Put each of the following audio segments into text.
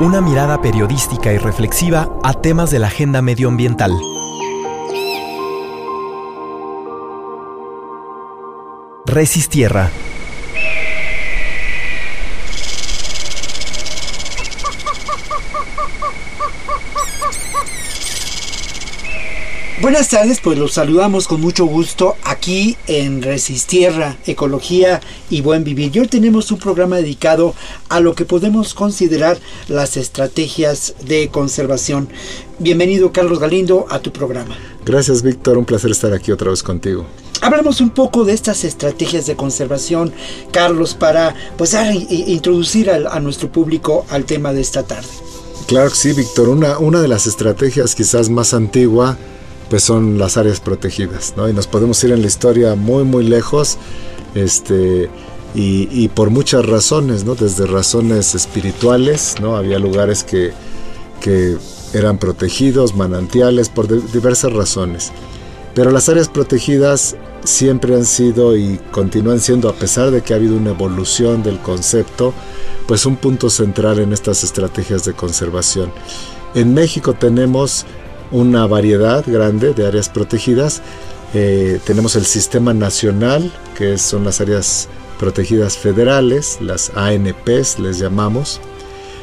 Una mirada periodística y reflexiva a temas de la agenda medioambiental. Resistierra. Buenas tardes, pues los saludamos con mucho gusto aquí en Resistierra, Ecología y Buen Vivir. Y hoy tenemos un programa dedicado a lo que podemos considerar las estrategias de conservación. Bienvenido Carlos Galindo a tu programa. Gracias Víctor, un placer estar aquí otra vez contigo. Hablamos un poco de estas estrategias de conservación, Carlos, para pues introducir a, a nuestro público al tema de esta tarde. Claro que sí, Víctor. Una, una de las estrategias quizás más antigua pues son las áreas protegidas, ¿no? Y nos podemos ir en la historia muy, muy lejos, este, y, por muchas razones, ¿no? Desde razones espirituales, ¿no? Había lugares que, que eran protegidos, manantiales, por diversas razones. Pero las áreas protegidas siempre han sido y continúan siendo, a pesar de que ha habido una evolución del concepto, pues un punto central en estas estrategias de conservación. En México tenemos una variedad grande de áreas protegidas. Eh, tenemos el sistema nacional, que son las áreas protegidas federales, las ANPs les llamamos.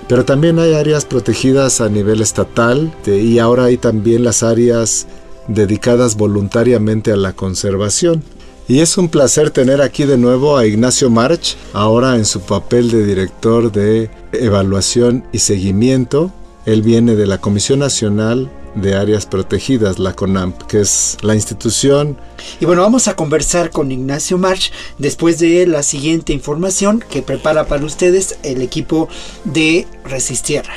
Pero también hay áreas protegidas a nivel estatal y ahora hay también las áreas dedicadas voluntariamente a la conservación. Y es un placer tener aquí de nuevo a Ignacio March, ahora en su papel de director de evaluación y seguimiento. Él viene de la Comisión Nacional de Áreas Protegidas, la CONAMP, que es la institución. Y bueno, vamos a conversar con Ignacio March después de la siguiente información que prepara para ustedes el equipo de Resistierra.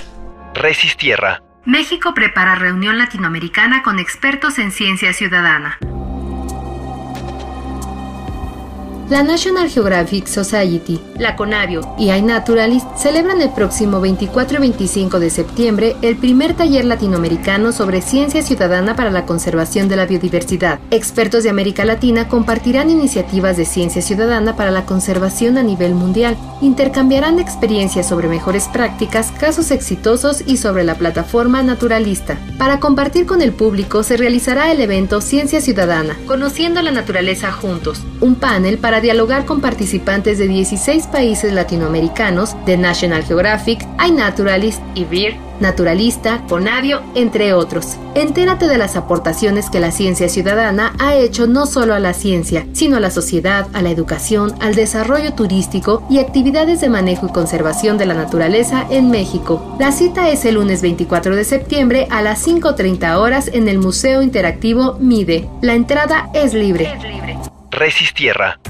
Resistierra. México prepara reunión latinoamericana con expertos en ciencia ciudadana. La National Geographic Society, la CONAVIO y iNaturalist celebran el próximo 24 y 25 de septiembre el primer taller latinoamericano sobre ciencia ciudadana para la conservación de la biodiversidad. Expertos de América Latina compartirán iniciativas de ciencia ciudadana para la conservación a nivel mundial, intercambiarán experiencias sobre mejores prácticas, casos exitosos y sobre la plataforma naturalista. Para compartir con el público se realizará el evento Ciencia Ciudadana, Conociendo la Naturaleza Juntos, un panel para dialogar con participantes de 16 países latinoamericanos de National Geographic, iNaturalist y Beer, Naturalista, Conavio, entre otros. Entérate de las aportaciones que la ciencia ciudadana ha hecho no solo a la ciencia, sino a la sociedad, a la educación, al desarrollo turístico y actividades de manejo y conservación de la naturaleza en México. La cita es el lunes 24 de septiembre a las 5.30 horas en el Museo Interactivo MIDE. La entrada es libre. Es libre. Resistierra.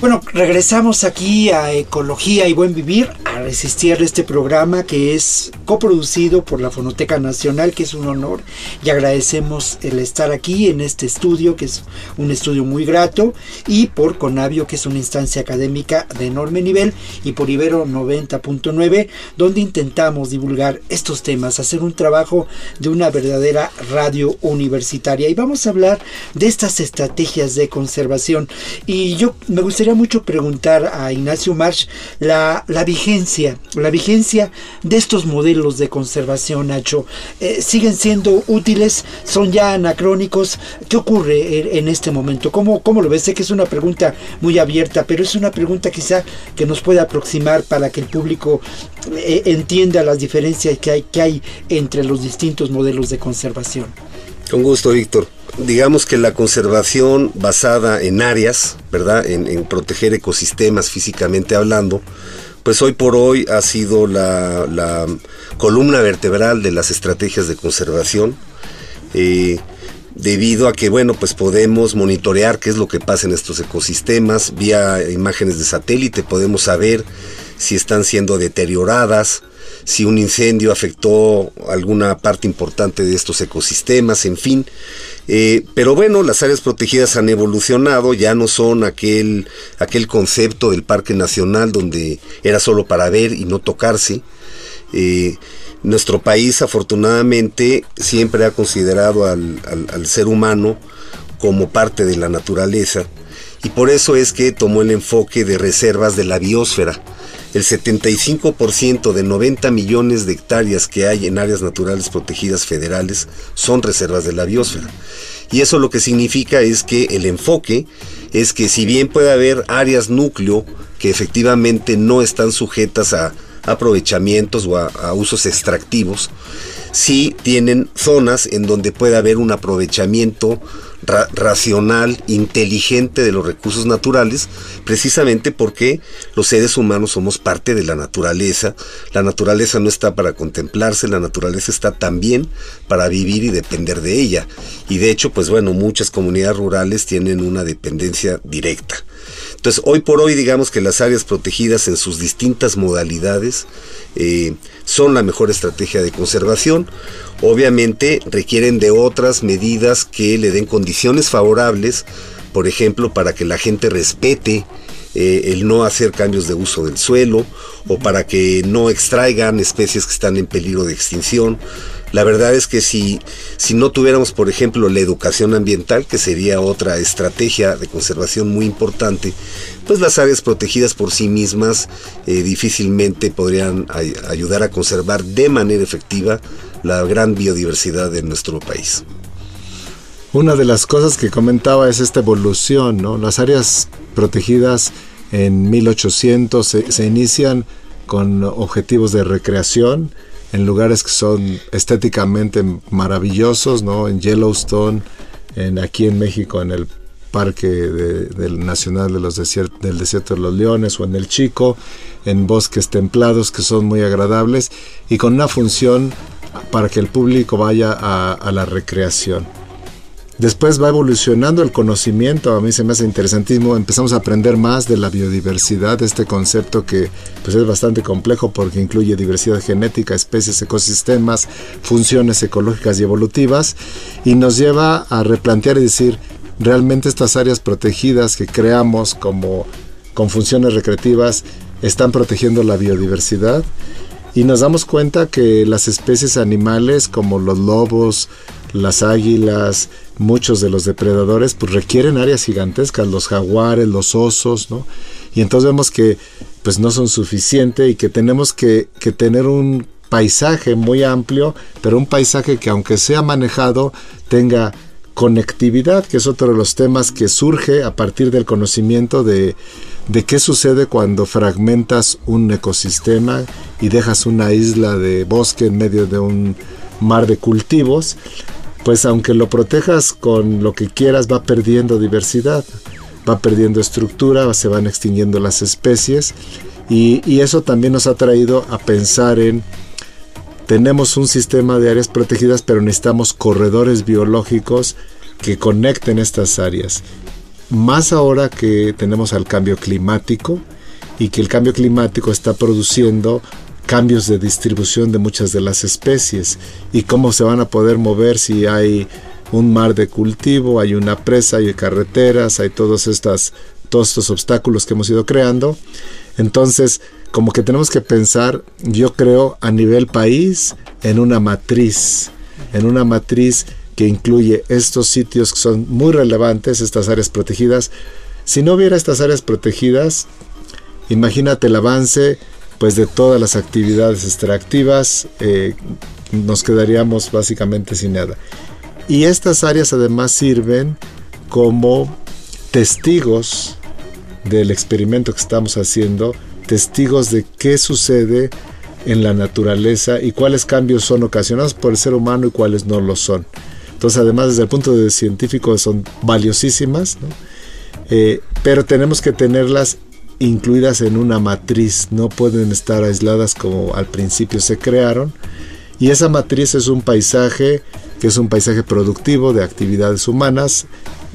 Bueno, regresamos aquí a Ecología y Buen Vivir, a resistir este programa que es coproducido por la Fonoteca Nacional, que es un honor y agradecemos el estar aquí en este estudio, que es un estudio muy grato, y por Conavio, que es una instancia académica de enorme nivel, y por Ibero 90.9, donde intentamos divulgar estos temas, hacer un trabajo de una verdadera radio universitaria. Y vamos a hablar de estas estrategias de conservación. Y yo me gustaría mucho preguntar a Ignacio March la, la vigencia, la vigencia de estos modelos de conservación, Nacho. Eh, ¿Siguen siendo útiles? ¿Son ya anacrónicos? ¿Qué ocurre en, este momento? ¿Cómo, ¿Cómo lo ves? Sé que es una pregunta muy abierta, pero es una pregunta quizá que nos puede aproximar para que el público eh, entienda las diferencias que hay, que hay entre los distintos modelos de conservación. Con gusto, Víctor digamos que la conservación basada en áreas, ¿verdad? En, proteger ecosistemas físicamente hablando, pues hoy por hoy ha sido la, columna vertebral de las estrategias de conservación. Eh, debido a que, bueno, pues podemos monitorear qué es lo que pasa en estos ecosistemas, vía imágenes de satélite podemos saber si están siendo deterioradas, si un incendio afectó alguna parte importante de estos ecosistemas, en fin. Eh, pero bueno, las áreas protegidas han evolucionado, ya no son aquel, aquel concepto del Parque Nacional donde era solo para ver y no tocarse. Eh, nuestro país afortunadamente siempre ha considerado al, al ser humano como parte de la naturaleza y por eso es que tomó el enfoque de reservas de la biosfera el 75% de 90 millones de hectáreas que hay en áreas naturales protegidas federales son reservas de la biosfera. Y eso lo que significa es que el enfoque es que si bien puede haber áreas núcleo que efectivamente no están sujetas a aprovechamientos o a, usos extractivos, sí tienen zonas en donde puede haber un aprovechamiento racional, inteligente de los recursos naturales, precisamente porque los seres humanos somos parte de la naturaleza. La naturaleza no está para contemplarse, la naturaleza está también para vivir y depender de ella. Y de hecho, pues bueno, muchas comunidades rurales tienen una dependencia directa. Entonces, hoy por hoy, digamos que las áreas protegidas en sus distintas modalidades eh, son la mejor estrategia de conservación. Obviamente requieren de otras medidas que le den condiciones favorables, por ejemplo, para que la gente respete eh, el no hacer cambios de uso del suelo o para que no extraigan especies que están en peligro de extinción la verdad es que si, si no tuviéramos, por ejemplo, la educación ambiental, que sería otra estrategia de conservación muy importante, pues las áreas protegidas por sí mismas eh, difícilmente podrían ayudar a conservar de manera efectiva la gran biodiversidad de nuestro país. Una de las cosas que comentaba es esta evolución, ¿no? Las áreas protegidas en 1800 se, se inician con objetivos de recreación, en lugares que son estéticamente maravillosos, ¿no? En Yellowstone, en, aquí en México, en el Parque del Nacional de los del Desierto de los Leones o en el Chico, en bosques templados que son muy agradables y con una función para que el público vaya a la recreación. Después va evolucionando el conocimiento, a mí se me hace interesantísimo, empezamos a aprender más de la biodiversidad, este concepto que pues es bastante complejo porque incluye diversidad genética, especies, ecosistemas, funciones ecológicas y evolutivas, y nos lleva a replantear y decir, realmente estas áreas protegidas que creamos como con funciones recreativas están protegiendo la biodiversidad y nos damos cuenta que las especies animales como los lobos, las águilas, muchos de los depredadores, pues requieren áreas gigantescas, los jaguares, los osos, ¿no? Y entonces vemos que pues no son suficientes y que tenemos que, que tener un paisaje muy amplio, pero un paisaje que aunque sea manejado tenga conectividad, que es otro de los temas que surge a partir del conocimiento de, de qué sucede cuando fragmentas un ecosistema y dejas una isla de bosque en medio de un mar de cultivos pues aunque lo protejas con lo que quieras, va perdiendo diversidad, va perdiendo estructura, se van extinguiendo las especies y, eso también nos ha traído a pensar en tenemos un sistema de áreas protegidas, pero necesitamos corredores biológicos que conecten estas áreas. Más ahora que tenemos al cambio climático y que el cambio climático está produciendo cambios de distribución de muchas de las especies y cómo se van a poder mover si hay un mar de cultivo, hay una presa, hay carreteras, hay todos, estas, todos estos obstáculos que hemos ido creando. Entonces, como que tenemos que pensar, yo creo, a nivel país, en una matriz, en una matriz que incluye estos sitios que son muy relevantes, estas áreas protegidas. Si no hubiera estas áreas protegidas, imagínate el avance pues de todas las actividades extractivas eh, nos quedaríamos básicamente sin nada. Y estas áreas además sirven como testigos del experimento que estamos haciendo, testigos de qué sucede en la naturaleza y cuáles cambios son ocasionados por el ser humano y cuáles no lo son. Entonces, además, desde el punto de científico son valiosísimas, eh, pero tenemos que tenerlas incluidas en una matriz, no pueden estar aisladas como al principio se crearon. Y esa matriz es un paisaje que es un paisaje productivo de actividades humanas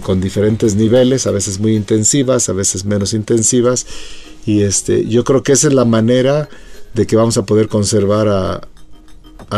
con diferentes niveles, a veces muy intensivas, a veces menos intensivas. Y este, yo creo que esa es la manera de que vamos a poder conservar a,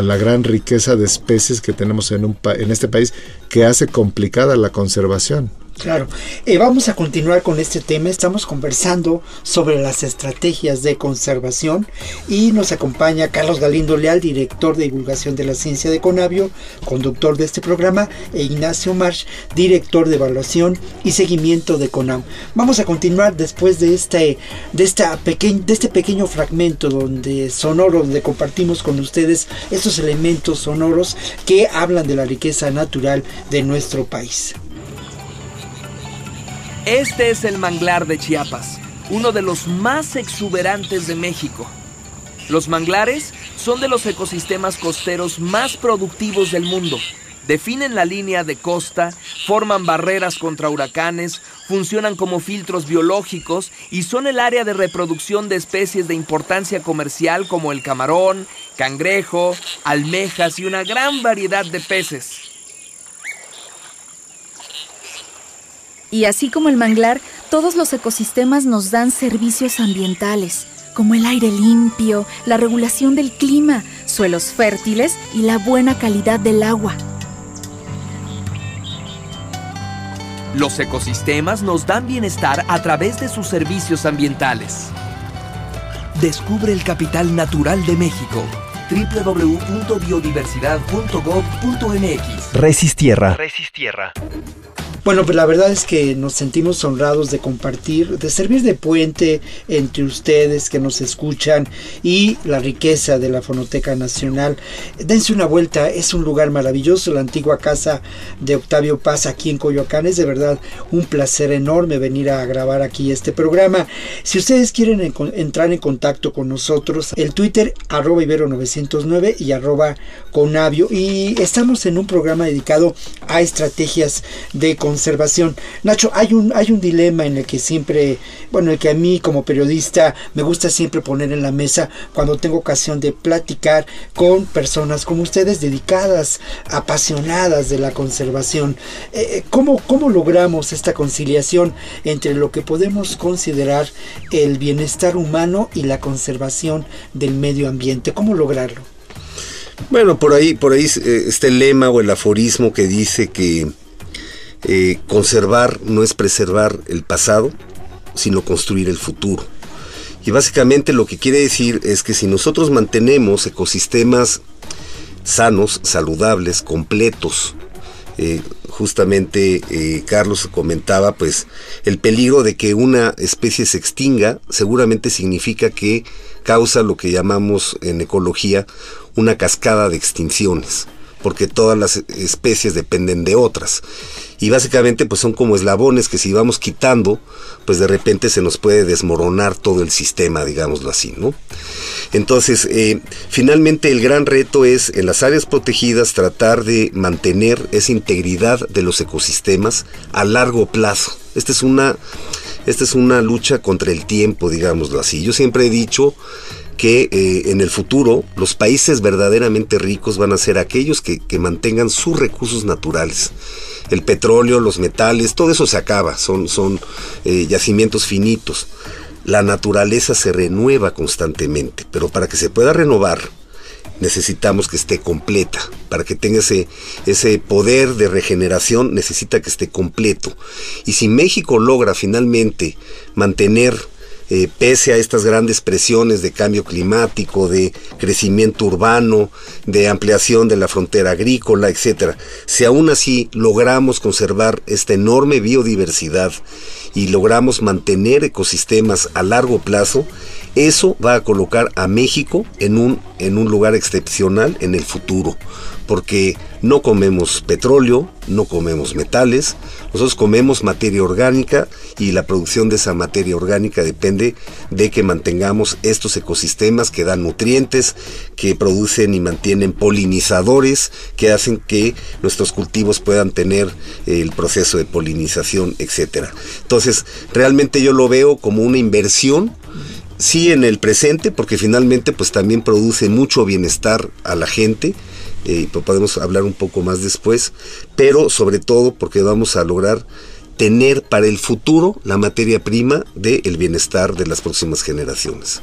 la gran riqueza de especies que tenemos en, un en este país que hace complicada la conservación. Claro, eh, vamos a continuar con este tema. Estamos conversando sobre las estrategias de conservación y nos acompaña Carlos Galindo Leal, director de divulgación de la ciencia de Conavio, conductor de este programa, e Ignacio March, director de evaluación y seguimiento de CONAM. Vamos a continuar después de este, de esta de este pequeño fragmento donde sonoro, donde compartimos con ustedes estos elementos sonoros que hablan de la riqueza natural de nuestro país. Este es el manglar de Chiapas, uno de los más exuberantes de México. Los manglares son de los ecosistemas costeros más productivos del mundo. Definen la línea de costa, forman barreras contra huracanes, funcionan como filtros biológicos y son el área de reproducción de especies de importancia comercial como el camarón, cangrejo, almejas y una gran variedad de peces. Y así como el manglar, todos los ecosistemas nos dan servicios ambientales, como el aire limpio, la regulación del clima, suelos fértiles y la buena calidad del agua. Los ecosistemas nos dan bienestar a través de sus servicios ambientales. Descubre el capital natural de México www.biodiversidad.gov.mx Resistierra. Resistierra. Bueno, pues la verdad es que nos sentimos honrados de compartir, de servir de puente entre ustedes que nos escuchan y la riqueza de la Fonoteca Nacional. Dense una vuelta, es un lugar maravilloso, la antigua casa de Octavio Paz aquí en Coyoacán. Es de verdad un placer enorme venir a grabar aquí este programa. Si ustedes quieren entrar en contacto con nosotros, el Twitter arroba ibero909 y arroba conavio. Y estamos en un programa dedicado a estrategias de conservación. Nacho, hay un, hay un dilema en el que siempre, bueno, el que a mí como periodista me gusta siempre poner en la mesa cuando tengo ocasión de platicar con personas como ustedes dedicadas, apasionadas de la conservación. Eh, eh, ¿cómo, ¿Cómo logramos esta conciliación entre lo que podemos considerar el bienestar humano y la conservación del medio ambiente? ¿Cómo lograrlo? Bueno, por ahí, por ahí eh, este lema o el aforismo que dice que eh, conservar no es preservar el pasado, sino construir el futuro. Y básicamente lo que quiere decir es que si nosotros mantenemos ecosistemas sanos, saludables, completos, eh, justamente eh, Carlos comentaba, pues el peligro de que una especie se extinga seguramente significa que causa lo que llamamos en ecología una cascada de extinciones porque todas las especies dependen de otras. Y básicamente pues son como eslabones que si vamos quitando, pues de repente se nos puede desmoronar todo el sistema, digámoslo así, ¿no? Entonces, eh, finalmente el gran reto es en las áreas protegidas tratar de mantener esa integridad de los ecosistemas a largo plazo. Esta es una, esta es una lucha contra el tiempo, digámoslo así. Yo siempre he dicho que eh, en el futuro los países verdaderamente ricos van a ser aquellos que, mantengan sus recursos naturales. El petróleo, los metales, todo eso se acaba, son, son eh, yacimientos finitos. La naturaleza se renueva constantemente, pero para que se pueda renovar, necesitamos que esté completa. Para que tenga ese, ese poder de regeneración, necesita que esté completo. Y si México logra finalmente mantener eh, pese a estas grandes presiones de cambio climático, de crecimiento urbano, de ampliación de la frontera agrícola, etcétera, si aún así logramos conservar esta enorme biodiversidad y logramos mantener ecosistemas a largo plazo, eso va a colocar a México en un, en un lugar excepcional en el futuro, porque no comemos petróleo, no comemos metales, nosotros comemos materia orgánica y la producción de esa materia orgánica depende de que mantengamos estos ecosistemas que dan nutrientes, que producen y mantienen polinizadores, que hacen que nuestros cultivos puedan tener el proceso de polinización, etcétera. Entonces, realmente yo lo veo como una inversión sí en el presente, porque finalmente pues también produce mucho bienestar a la gente, eh, podemos hablar un poco más después, pero sobre todo porque vamos a lograr tener para el futuro la materia prima del bienestar de las próximas generaciones.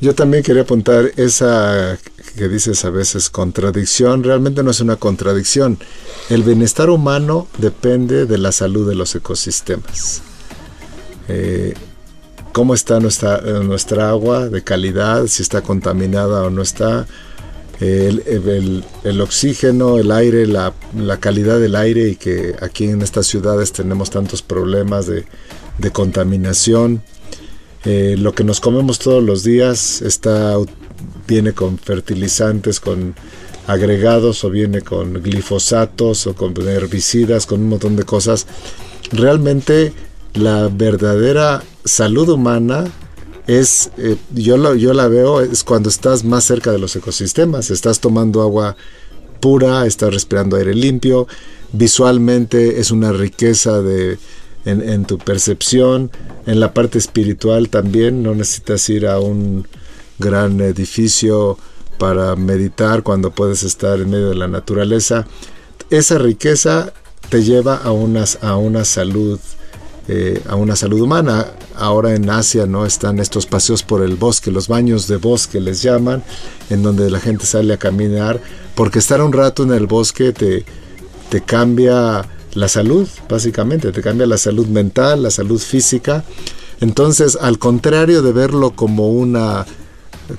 Yo también quería apuntar esa que dices a veces contradicción, realmente no es una contradicción. El bienestar humano depende de la salud de los ecosistemas. Eh, cómo está eh, nuestra agua de calidad, si está contaminada o no está, el, oxígeno, el aire, la, calidad del aire y que aquí en estas ciudades tenemos tantos problemas de, contaminación. Eh, lo que nos comemos todos los días está, viene con fertilizantes, con agregados o viene con glifosatos o con herbicidas, con un montón de cosas. Realmente la verdadera salud humana es, eh, yo, yo la veo, es cuando estás más cerca de los ecosistemas, estás tomando agua pura, estás respirando aire limpio, visualmente es una riqueza de, en, tu percepción, en la parte espiritual también, no necesitas ir a un gran edificio para meditar cuando puedes estar en medio de la naturaleza. Esa riqueza te lleva a, unas, a una salud eh, a una salud humana. Ahora en Asia no están estos paseos por el bosque, los baños de bosque les llaman, en donde la gente sale a caminar, porque estar un rato en el bosque te, te cambia la salud, básicamente, te cambia la salud mental, la salud física. Entonces, al contrario de verlo como una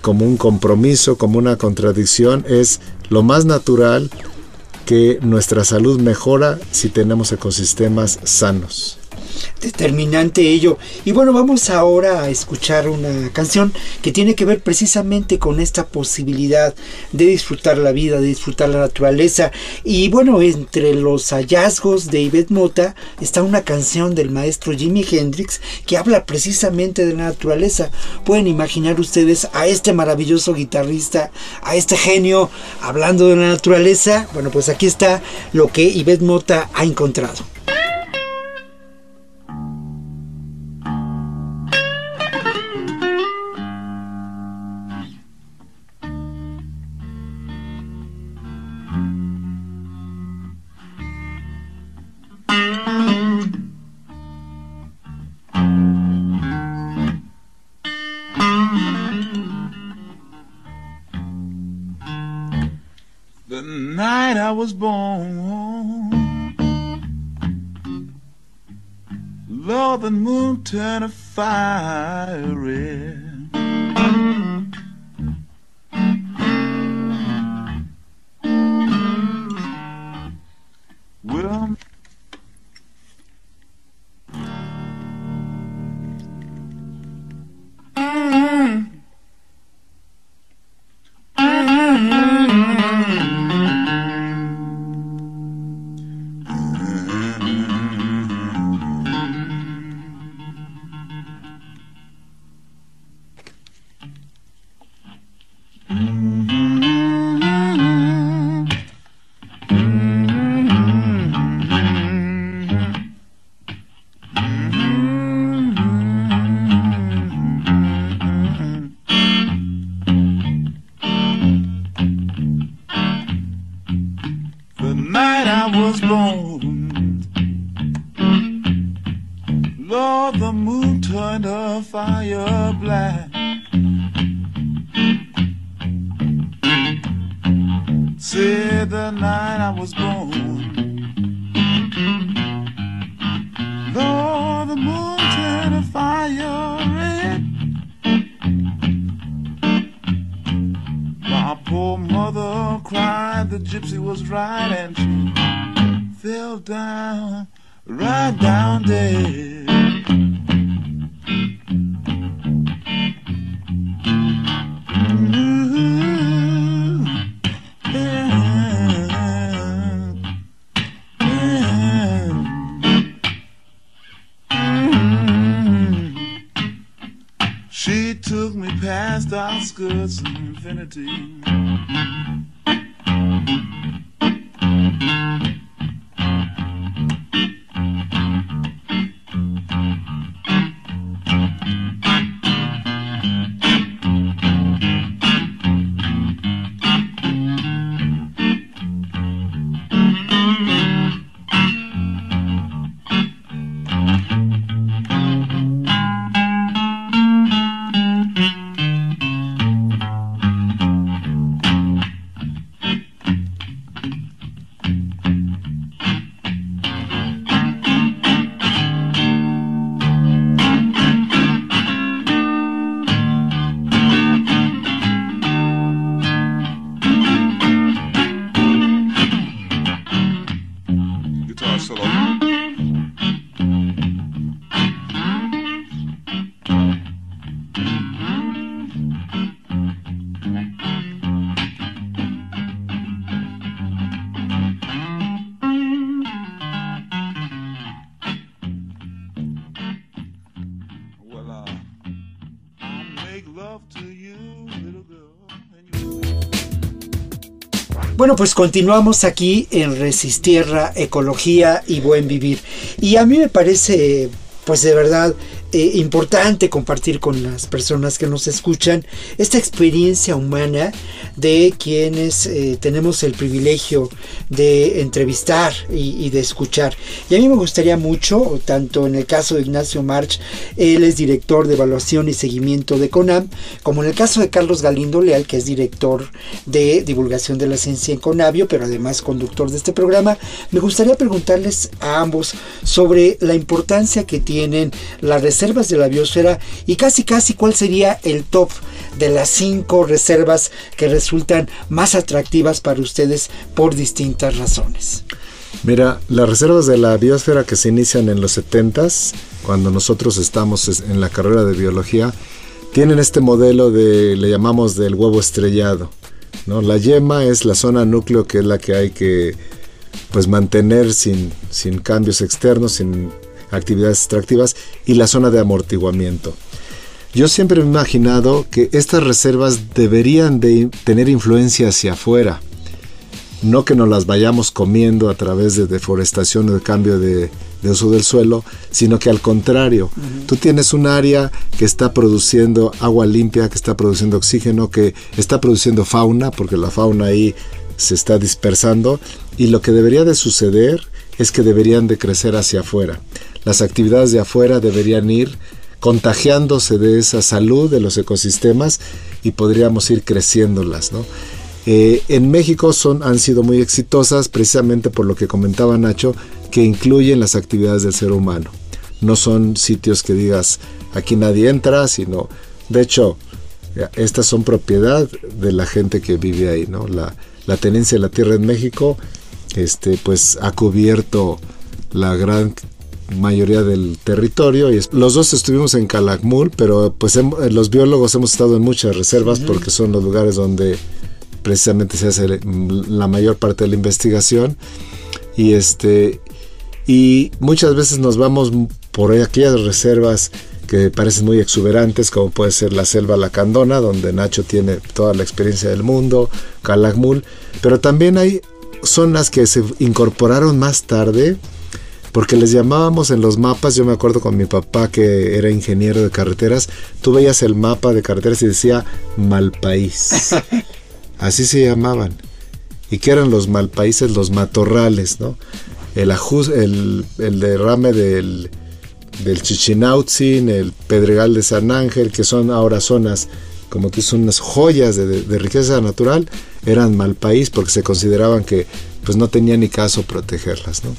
como un compromiso, como una contradicción, es lo más natural que nuestra salud mejora si tenemos ecosistemas sanos determinante ello. Y bueno, vamos ahora a escuchar una canción que tiene que ver precisamente con esta posibilidad de disfrutar la vida, de disfrutar la naturaleza. Y bueno, entre los hallazgos de Yvette Mota está una canción del maestro Jimi Hendrix que habla precisamente de la naturaleza. Pueden imaginar ustedes a este maravilloso guitarrista, a este genio hablando de la naturaleza. Bueno, pues aquí está lo que Yvette Mota ha encontrado. Was born. Lord, the moon turned a fire red. skirts and infinity. Bueno, pues continuamos aquí en Resistierra, Ecología y Buen Vivir. Y a mí me parece, pues de verdad, eh, importante compartir con las personas que nos escuchan esta experiencia humana de quienes eh, tenemos el privilegio de entrevistar y, de escuchar. Y a mí me gustaría mucho, tanto en el caso de Ignacio March, él es director de evaluación y seguimiento de CONAM, como en el caso de Carlos Galindo Leal, que es director de divulgación de la ciencia en CONAVIO, pero además conductor de este programa, me gustaría preguntarles a ambos sobre la importancia que tienen las reservas de la biosfera y casi casi cuál sería el top de las cinco reservas que resultan más atractivas para ustedes por distintas razones. Mira, las reservas de la biosfera que se inician en los 70 cuando nosotros estamos en la carrera de biología, tienen este modelo de, le llamamos del huevo estrellado. ¿no? La yema es la zona núcleo que es la que hay que pues mantener sin, sin cambios externos, sin actividades extractivas y la zona de amortiguamiento. Yo siempre he imaginado que estas reservas deberían de tener influencia hacia afuera, no que nos las vayamos comiendo a través de deforestación o de cambio de, uso del suelo, sino que al contrario, tú tienes un área que está produciendo agua limpia, que está produciendo oxígeno, que está produciendo fauna, porque la fauna ahí se está dispersando, y lo que debería de suceder es que deberían de crecer hacia afuera las actividades de afuera deberían ir contagiándose de esa salud de los ecosistemas y podríamos ir creciéndolas. ¿no? Eh, en México son, han sido muy exitosas precisamente por lo que comentaba Nacho, que incluyen las actividades del ser humano. No son sitios que digas aquí nadie entra, sino, de hecho, estas son propiedad de la gente que vive ahí. ¿no? La tenencia de la tierra en México este, pues, ha cubierto la gran mayoría del territorio. Y los dos estuvimos en Calakmul, pero pues los biólogos hemos estado en muchas reservas porque son los lugares donde precisamente se hace la mayor parte de la investigación. Y este y muchas veces nos vamos por aquellas reservas que parecen muy exuberantes, como puede ser la selva lacandona, donde Nacho tiene toda la experiencia del mundo, Calakmul, pero también hay zonas que se incorporaron más tarde, porque les llamábamos en los mapas, yo me acuerdo con mi papá que era ingeniero de carreteras, tú veías el mapa de carreteras y decía Malpaís. Así se llamaban. ¿Y qué eran los malpaíses? Los matorrales, ¿no? El, el, el derrame del, del Chichinautzin, el Pedregal de San Ángel, que son ahora zonas como que son unas joyas de, de, riqueza natural, eran mal país porque se consideraban que pues no tenía ni caso protegerlas, ¿no?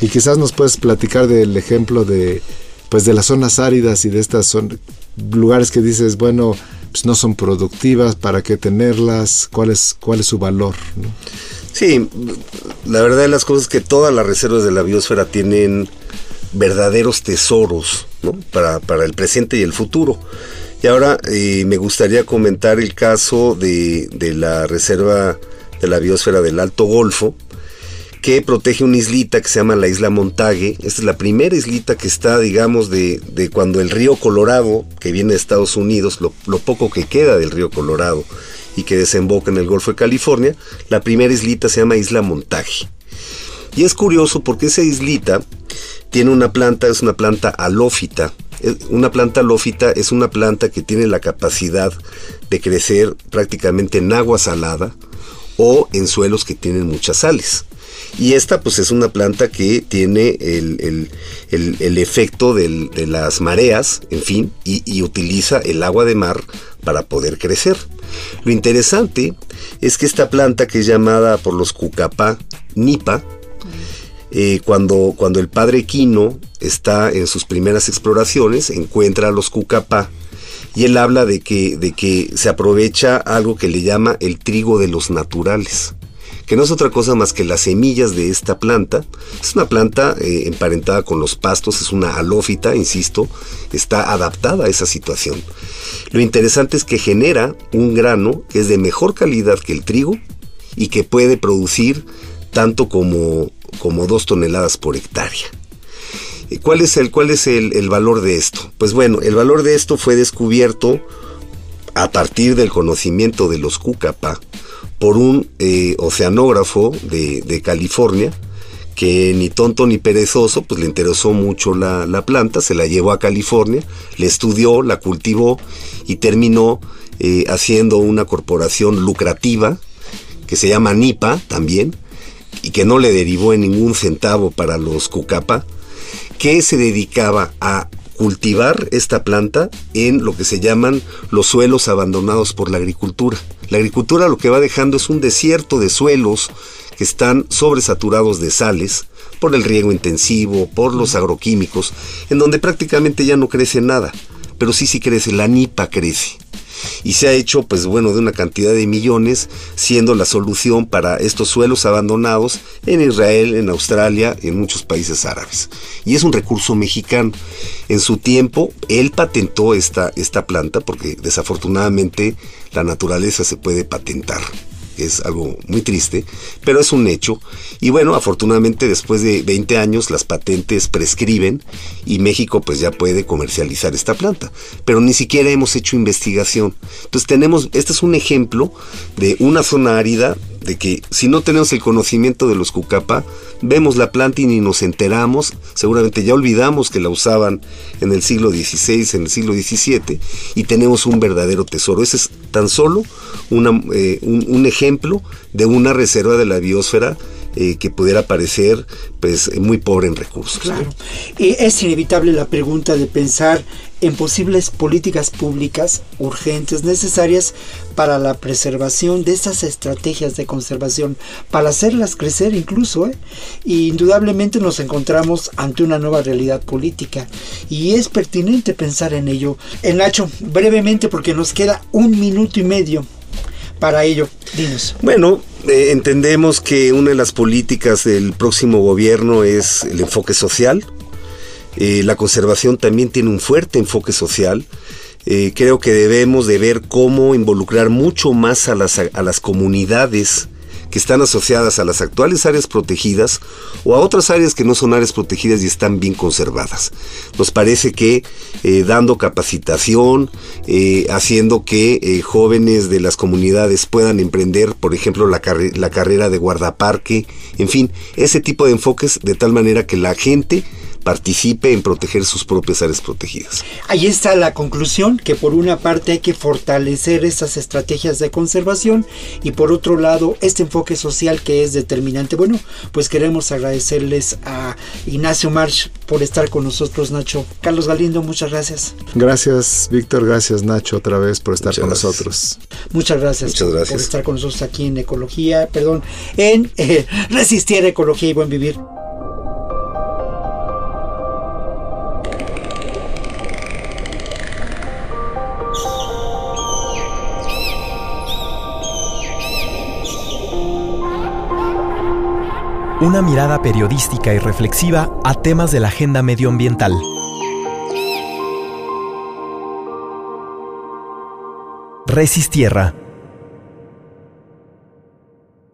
Y quizás nos puedes platicar del ejemplo de, pues de las zonas áridas y de estas son lugares que dices, bueno, pues no son productivas, ¿para qué tenerlas? ¿Cuál es, cuál es su valor? Sí, la verdad de las cosas es que todas las reservas de la biosfera tienen verdaderos tesoros para, para, el presente y el futuro. Y ahora eh, me gustaría comentar el caso de, de la reserva de la biosfera del Alto Golfo, que protege una islita que se llama la isla Montague. Esta es la primera islita que está, digamos, de, cuando el río Colorado, que viene de Estados Unidos, lo, poco que queda del río Colorado y que desemboca en el Golfo de California, la primera islita se llama Isla Montague. Y es curioso porque esa islita tiene una planta, es una planta alófita. Una planta alófita es una planta que tiene la capacidad de crecer prácticamente en agua salada o en suelos que tienen muchas sales. Y esta pues es una planta que tiene el, efecto de las mareas, en fin, y, utiliza el agua de mar para poder crecer. Lo interesante es que esta planta que es llamada por los cucapá nipa, eh, cuando, cuando el padre Quino está en sus primeras exploraciones, encuentra a los cucapá y él habla de que, de que se aprovecha algo que le llama el trigo de los naturales que no es otra cosa más que las semillas de esta planta. Es una planta eh, emparentada con los pastos, es una alófita, insisto, está adaptada a esa situación. Lo interesante es que genera un grano que es de mejor calidad que el trigo y que puede producir tanto como, como dos toneladas por hectárea. ¿Cuál es, el, ¿Cuál es el, valor de esto? Pues bueno, el valor de esto fue descubierto a partir del conocimiento de los Cucapa por un eh, oceanógrafo de, California que ni tonto ni perezoso, pues le interesó mucho la, la, planta, se la llevó a California, la estudió, la cultivó y terminó eh, haciendo una corporación lucrativa que se llama NIPA también y que no le derivó en ningún centavo para los Cucapa, que se dedicaba a cultivar esta planta en lo que se llaman los suelos abandonados por la agricultura. La agricultura lo que va dejando es un desierto de suelos que están sobresaturados de sales por el riego intensivo, por los agroquímicos, en donde prácticamente ya no crece nada, pero sí sí crece, la nipa crece y se ha hecho pues bueno de una cantidad de millones siendo la solución para estos suelos abandonados en Israel, en Australia, en muchos países árabes. Y es un recurso mexicano. En su tiempo él patentó esta, esta planta porque desafortunadamente la naturaleza se puede patentar es algo muy triste, pero es un hecho. Y bueno, afortunadamente después de 20 años las patentes prescriben y México pues ya puede comercializar esta planta. Pero ni siquiera hemos hecho investigación. Entonces tenemos, este es un ejemplo de una zona árida de que si no tenemos el conocimiento de los cucapa, vemos la planta y ni nos enteramos, seguramente ya olvidamos que la usaban en el siglo XVI, en el siglo XVII, y tenemos un verdadero tesoro. Ese es tan solo eh, un, ejemplo de una reserva de la biosfera eh, que pudiera parecer pues muy pobre en recursos. Claro. es inevitable la pregunta de pensar en posibles políticas públicas urgentes necesarias para la preservación de estas estrategias de conservación, para hacerlas crecer incluso. ¿eh? Y indudablemente nos encontramos ante una nueva realidad política y es pertinente pensar en ello. En Nacho, brevemente porque nos queda un minuto y medio para ello. Dinos. Bueno, eh, entendemos que una de las políticas del próximo gobierno es el enfoque social, eh, la conservación también tiene un fuerte enfoque social. Eh, creo que debemos de ver cómo involucrar mucho más a las, a las comunidades que están asociadas a las actuales áreas protegidas o a otras áreas que no son áreas protegidas y están bien conservadas. Nos parece que eh, dando capacitación, haciendo que jóvenes de las comunidades puedan emprender, por ejemplo, la, la carrera de guardaparque, en fin, ese tipo de enfoques de tal manera que la gente participe en proteger sus propias áreas protegidas. Ahí está la conclusión, que por una parte hay que fortalecer estas estrategias de conservación y por otro lado este enfoque social que es determinante. Bueno, pues queremos agradecerles a Ignacio March por estar con nosotros, Nacho. Carlos Galindo, muchas gracias. Gracias, Víctor, gracias, Nacho, otra vez por estar con nosotros. Muchas gracias, muchas gracias por estar con nosotros aquí en Ecología, perdón, en eh, Resistir Ecología y Buen Vivir. Una mirada periodística y reflexiva a temas de la agenda medioambiental. Resistierra